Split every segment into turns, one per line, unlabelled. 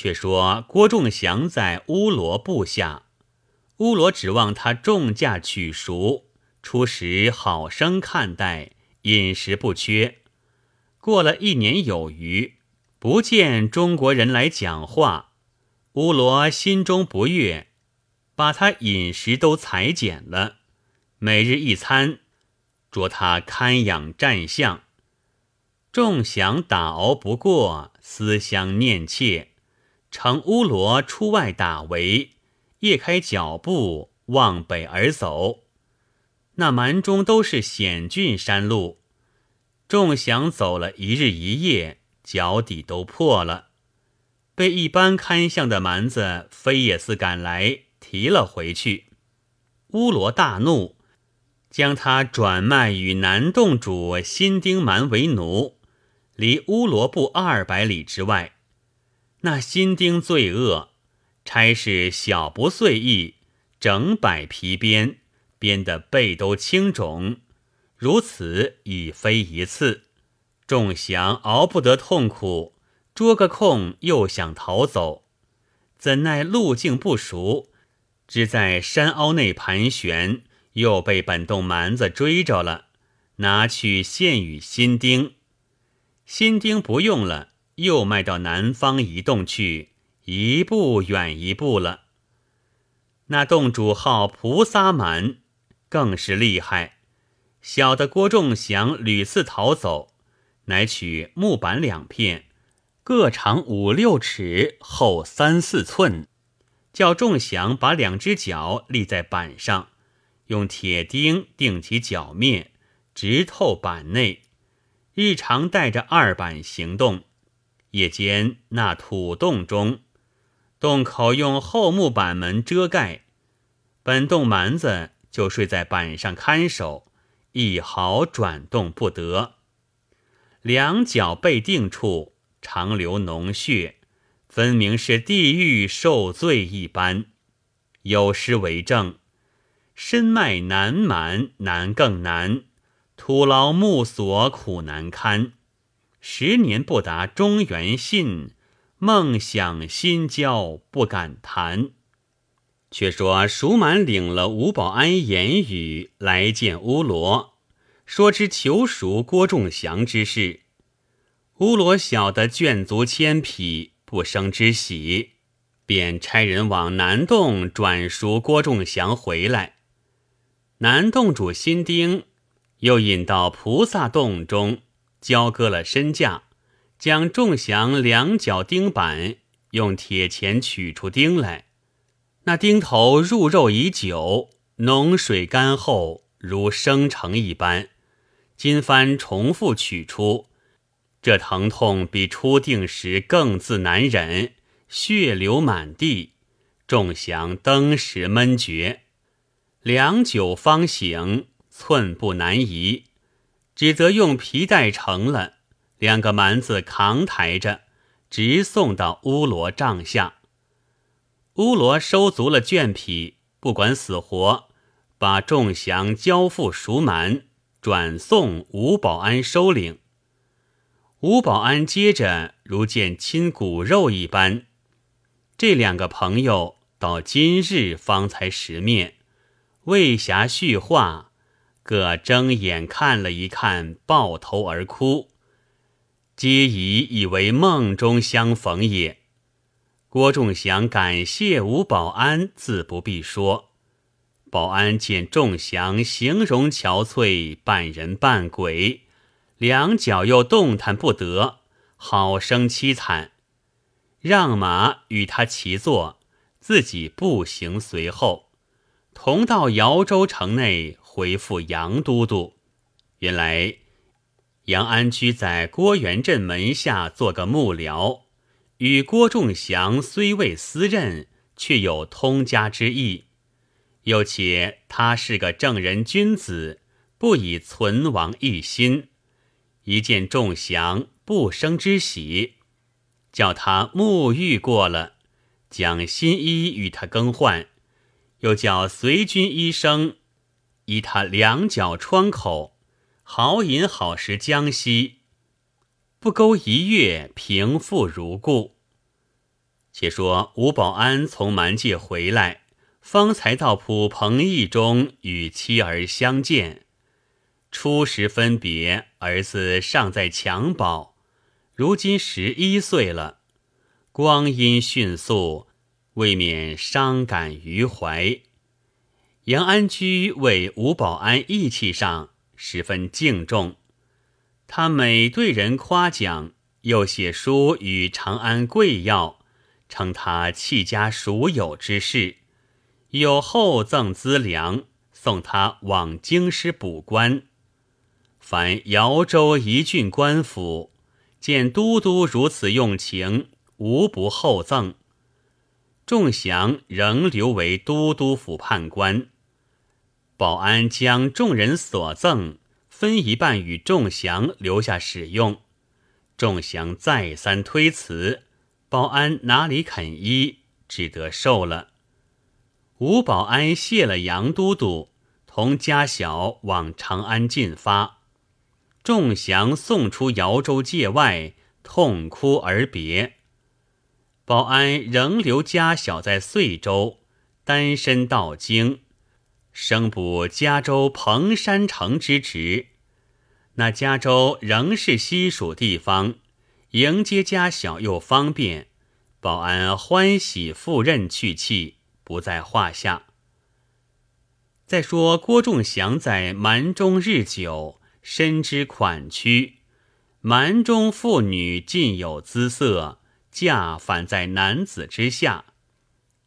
却说郭仲祥在乌罗部下，乌罗指望他重价取赎，初时好生看待，饮食不缺。过了一年有余，不见中国人来讲话，乌罗心中不悦，把他饮食都裁减了，每日一餐，着他看养战象。众祥打熬不过，思乡念妾，乘乌罗出外打围，夜开脚步往北而走。那蛮中都是险峻山路，众想走了一日一夜，脚底都破了，被一般看相的蛮子飞也似赶来提了回去。乌罗大怒，将他转卖与南洞主新丁蛮为奴。离乌罗布二百里之外，那新丁罪恶，差事小不遂意，整百皮鞭，鞭得背都青肿，如此已非一次。众降熬不得痛苦，捉个空又想逃走，怎奈路径不熟，只在山凹内盘旋，又被本洞蛮子追着了，拿去献与新丁。新丁不用了，又迈到南方一洞去，一步远一步了。那洞主号菩萨蛮，更是厉害。小的郭仲祥屡次逃走，乃取木板两片，各长五六尺，厚三四寸，叫仲祥把两只脚立在板上，用铁钉钉其脚面，直透板内。日常带着二板行动，夜间那土洞中，洞口用厚木板门遮盖，本洞蛮子就睡在板上看守，一毫转动不得。两脚被定处，常流脓血，分明是地狱受罪一般。有诗为证：身脉难满，难更难。土牢木锁苦难堪，十年不达中原信，梦想心焦不敢谈。却说蜀满领了吴保安言语来见乌罗，说之求赎郭仲祥之事。乌罗晓得眷族千匹，不生之喜，便差人往南洞转赎郭仲祥回来。南洞主新丁。又引到菩萨洞中，交割了身价，将众祥两脚钉板，用铁钳取出钉来。那钉头入肉已久，脓水干后如生成一般。金幡重复取出，这疼痛比初定时更自难忍，血流满地。众祥登时闷绝，良久方醒。寸步难移，只得用皮带成了两个蛮子扛抬着，直送到乌罗帐下。乌罗收足了绢匹，不管死活，把众降交付赎蛮，转送吴保安收领。吴保安接着如见亲骨肉一般。这两个朋友到今日方才识面，未暇叙话。各睁眼看了一看，抱头而哭，皆以以为梦中相逢也。郭仲祥感谢吴保安，自不必说。保安见仲祥形容憔悴，半人半鬼，两脚又动弹不得，好生凄惨，让马与他齐坐，自己步行随后，同到姚州城内。回复杨都督，原来杨安居在郭元镇门下做个幕僚，与郭仲祥虽未私任，却有通家之意。又且他是个正人君子，不以存亡一心。一见仲祥不生之喜，叫他沐浴过了，将新衣与他更换，又叫随军医生。依他两脚窗口，好饮好食江西，不勾一月，平复如故。且说吴保安从蛮界回来，方才到蒲彭驿中与妻儿相见。初时分别，儿子尚在襁褓，如今十一岁了。光阴迅速，未免伤感于怀。杨安居为吴保安义气上十分敬重，他每对人夸奖，又写书与长安贵要，称他弃家属友之事，有厚赠资粮，送他往京师补官。凡姚州一郡官府，见都督如此用情，无不厚赠。仲祥仍留为都督府判官。保安将众人所赠分一半与仲祥留下使用，仲祥再三推辞，保安哪里肯依，只得受了。吴保安谢了杨都督，同家小往长安进发。仲祥送出瑶州界外，痛哭而别。保安仍留家小在遂州，单身到京。升补加州彭山城之职，那加州仍是西蜀地方，迎接家小又方便，保安欢喜赴任去气，不在话下。再说郭仲祥在蛮中日久，深知款曲，蛮中妇女尽有姿色，嫁反在男子之下。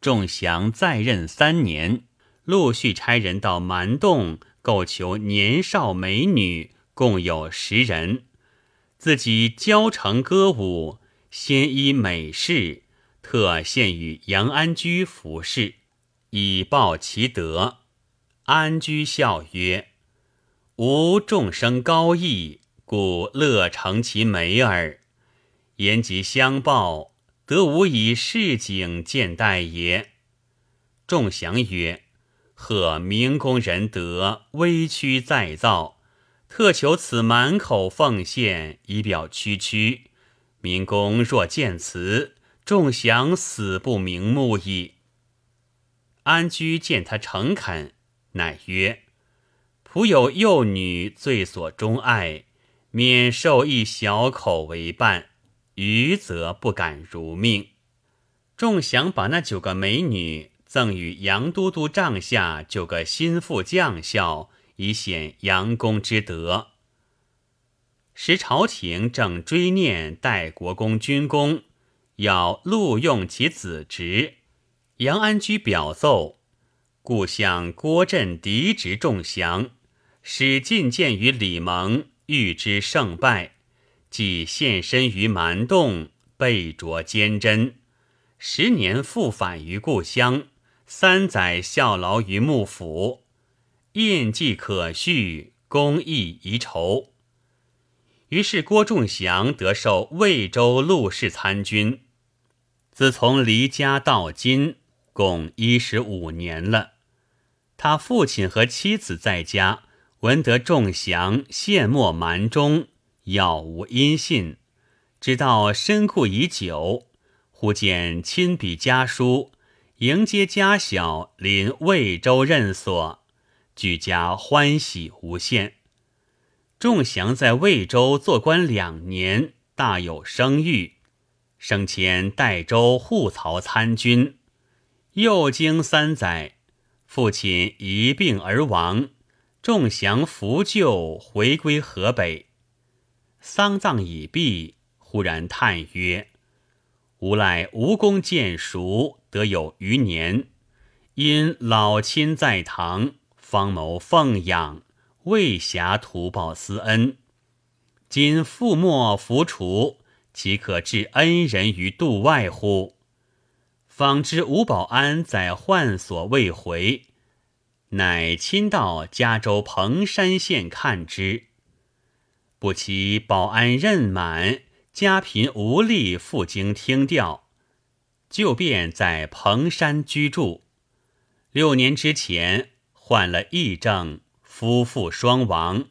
仲祥在任三年。陆续差人到蛮洞购求年少美女，共有十人。自己教成歌舞，先依美事，特献与杨安居服侍，以报其德。安居笑曰：“吾众生高义，故乐成其美耳。言及相报，得无以市井见待也。”众祥曰。贺明公仁德，微屈再造，特求此满口奉献，以表区区。明公若见辞，众祥死不瞑目矣。安居见他诚恳，乃曰：“仆有幼女，最所钟爱，免受一小口为伴，余则不敢如命。”众降把那九个美女。赠与杨都督帐下九个心腹将校，以显杨公之德。时朝廷正追念代国公军功，要录用其子侄。杨安居表奏，故向郭镇嫡侄仲祥，使进见于李蒙，欲知胜败，即现身于蛮洞，背着坚贞，十年复返于故乡。三载效劳于幕府，印记可续，公义遗仇。于是郭仲祥得受魏州陆氏参军。自从离家到今，共一十五年了。他父亲和妻子在家，闻得仲祥陷没蛮中，杳无音信，直到身故已久，忽见亲笔家书。迎接家小临魏州任所，举家欢喜无限。仲祥在魏州做官两年，大有声誉，升迁代州护曹参军。又经三载，父亲一病而亡，仲祥扶柩回归河北。丧葬已毕，忽然叹曰：“无赖无功见熟。”得有余年，因老亲在堂，方谋奉养，未暇图报私恩。今父莫扶除，岂可置恩人于度外乎？方知吴保安在患所未回，乃亲到嘉州彭山县看之。不期保安任满，家贫无力，赴京听调。就便在彭山居住，六年之前患了疫症，夫妇双亡，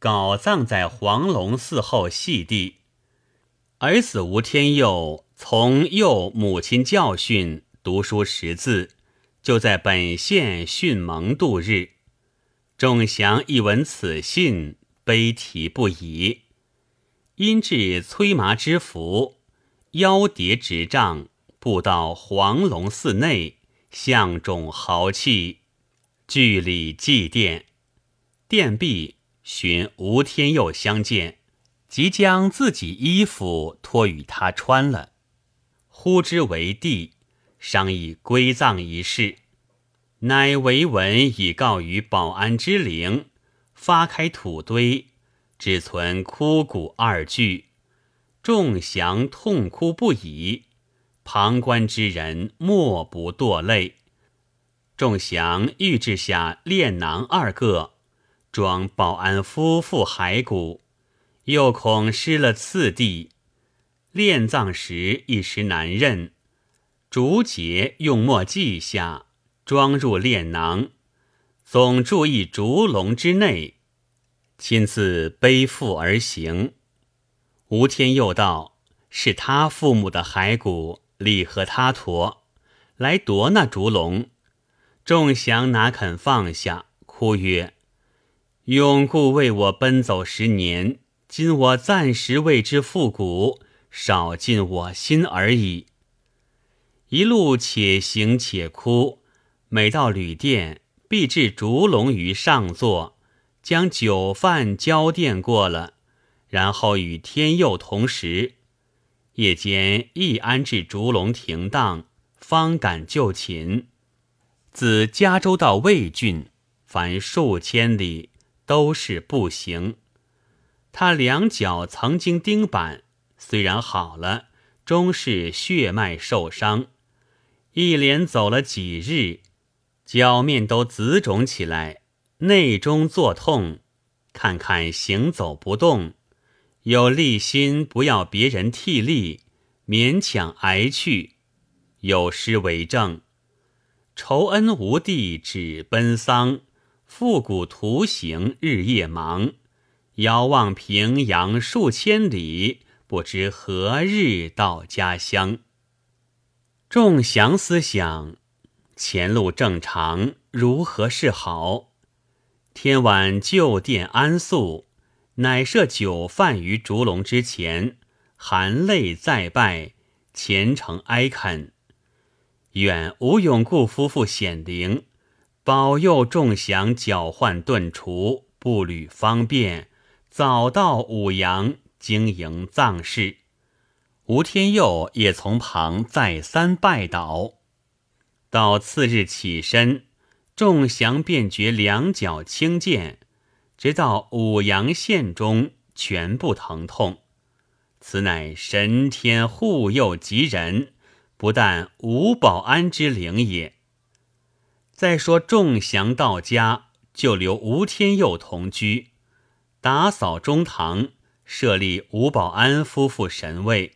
搞葬在黄龙寺后细地。儿子吴天佑从幼母亲教训，读书识字，就在本县训蒙度日。仲祥一闻此信，悲啼不已。因至催麻之府，腰叠执杖，步到黄龙寺内，向众豪气，据礼祭奠。殿毕，寻吴天佑相见，即将自己衣服托与他穿了。呼之为帝，商议归葬一事，乃为文以告于保安之灵，发开土堆，只存枯骨二具。众祥痛哭不已，旁观之人莫不堕泪。众祥欲置下殓囊二个，装保安夫妇骸骨，又恐失了次第。殓葬时一时难认，竹节用墨记下，装入殓囊，总注意竹笼之内，亲自背负而行。吴天佑道：“是他父母的骸骨，理和他驮来夺那竹笼。”众祥哪肯放下，哭曰：“永固为我奔走十年，今我暂时为之复古。”少尽我心而已。一路且行且哭，每到旅店，必置烛龙于上座，将酒饭交奠过了，然后与天佑同食。夜间亦安置烛龙停当，方敢就寝。自加州到魏郡，凡数千里，都是步行。他两脚曾经钉板。虽然好了，终是血脉受伤。一连走了几日，脚面都紫肿起来，内中作痛。看看行走不动，有力心不要别人替力，勉强挨去。有诗为证：仇恩无地只奔丧，复古图行日夜忙。遥望平阳数千里。不知何日到家乡。众祥思想，前路正常，如何是好？天晚就殿安宿，乃设酒饭于烛龙之前，含泪再拜，虔诚哀恳，愿吴永固夫妇显灵，保佑众祥脚患顿除，步履方便，早到五阳。经营葬事，吴天佑也从旁再三拜倒。到次日起身，众祥便觉两脚轻健，直到五阳县中全部疼痛。此乃神天护佑吉人，不但吴保安之灵也。再说众祥到家，就留吴天佑同居，打扫中堂。设立吴保安夫妇神位，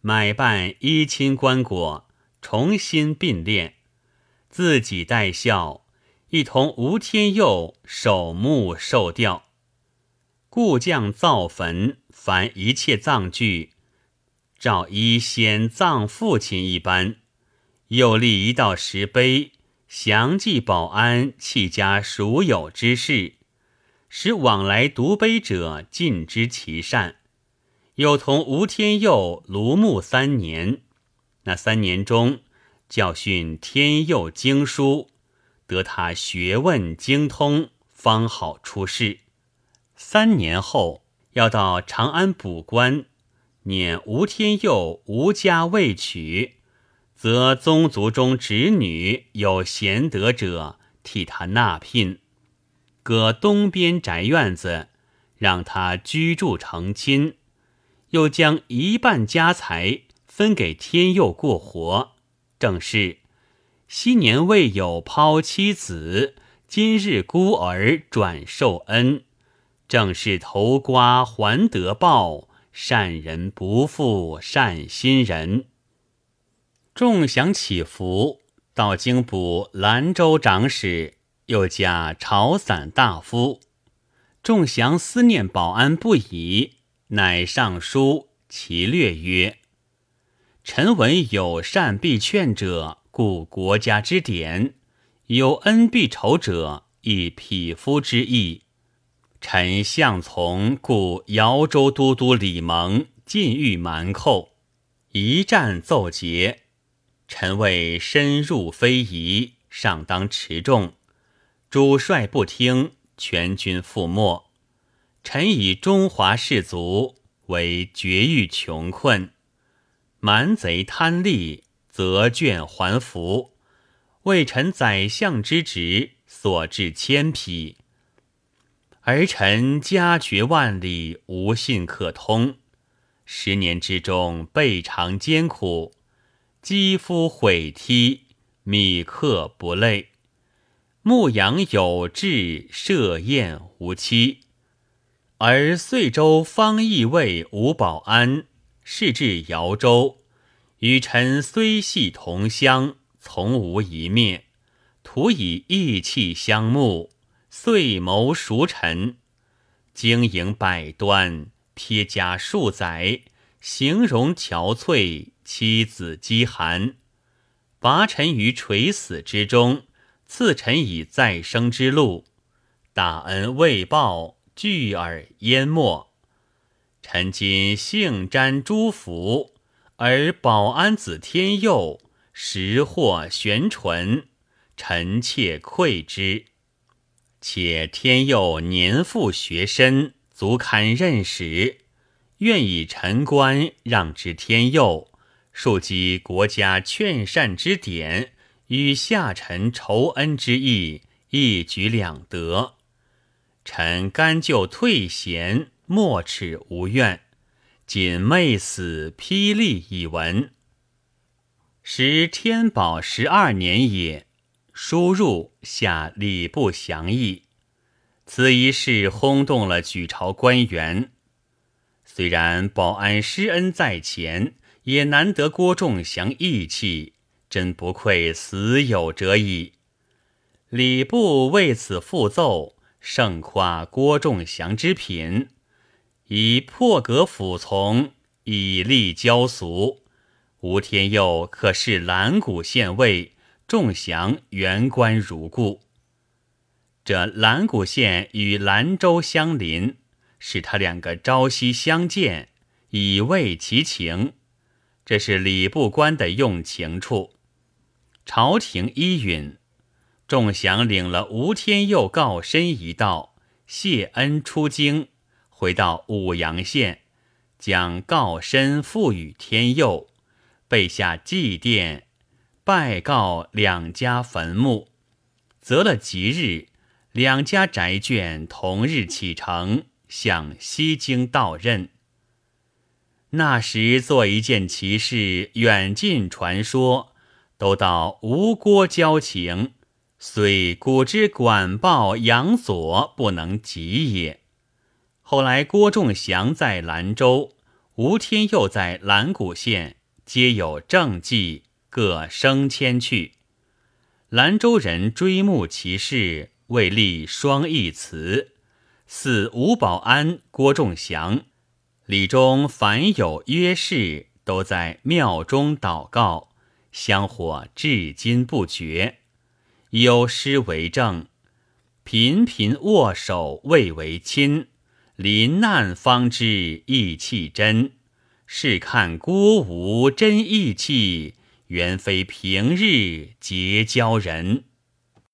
买办衣亲棺椁，重新并殓，自己带孝，一同吴天佑守墓受吊。故将造坟，凡一切葬具，照依先葬父亲一般，又立一道石碑，详记保安弃家属有之事。使往来读碑者尽知其善，又同吴天佑庐墓三年。那三年中，教训天佑经书，得他学问精通，方好出仕。三年后，要到长安补官，念吴天佑吴家未娶，则宗族中侄女有贤德者，替他纳聘。搁东边宅院子，让他居住成亲，又将一半家财分给天佑过活。正是昔年未有抛妻子，今日孤儿转受恩。正是投瓜还得报，善人不负善心人。众享起伏，到京补兰州长史。又加朝散大夫，众祥思念保安不已，乃上书其略曰：“臣闻有善必劝者，故国家之典；有恩必酬者，亦匹夫之义。臣相从，故姚州都督李蒙进狱蛮寇，一战奏捷。臣谓深入非宜，上当持重。主帅不听，全军覆没。臣以中华士卒为绝域穷困。蛮贼贪利，则卷还服。为臣宰相之职，所至千匹。儿臣家绝万里，无信可通。十年之中，备尝艰苦，肌肤毁剔，米客不累。牧羊有志，设宴无期。而遂州方义尉吴保安。是至姚州，与臣虽系同乡，从无一面。徒以义气相慕，遂谋熟臣。经营百端，撇家数载，形容憔悴，妻子饥寒，拔臣于垂死之中，赐臣以再生之路。大恩未报，拒而淹没。臣今幸沾诸福，而保安子天佑识货玄纯，臣妾愧之。且天佑年富学深，足堪任使，愿以臣官让之天佑，庶积国家劝善之典，与下臣酬恩之意，一举两得。臣甘就退贤。莫齿无怨，仅昧死霹雳以闻。时天宝十二年也，书入下礼部详议。此一事轰动了举朝官员。虽然保安施恩在前，也难得郭仲祥义气，真不愧死有者矣。礼部为此复奏，盛夸郭仲祥之品。以破格服从，以立交俗。吴天佑可是兰谷县尉，众祥原官如故。这兰谷县与兰州相邻，使他两个朝夕相见，以慰其情。这是礼部官的用情处。朝廷依允，众祥领了吴天佑告身一道，谢恩出京。回到武阳县，将告身付与天佑，备下祭奠，拜告两家坟墓，择了吉日，两家宅眷同日启程，向西京到任。那时做一件奇事，远近传说，都道吴郭交情，虽古之管鲍杨左不能及也。后来，郭仲祥在兰州，吴天佑在兰谷县，皆有政绩，各升迁去。兰州人追慕其事，为立双义祠，祀吴保安、郭仲祥。李中凡有约事，都在庙中祷告，香火至今不绝。有诗为证：“频频握手未为亲。”临难方知意气真，试看孤无真意气，原非平日结交人。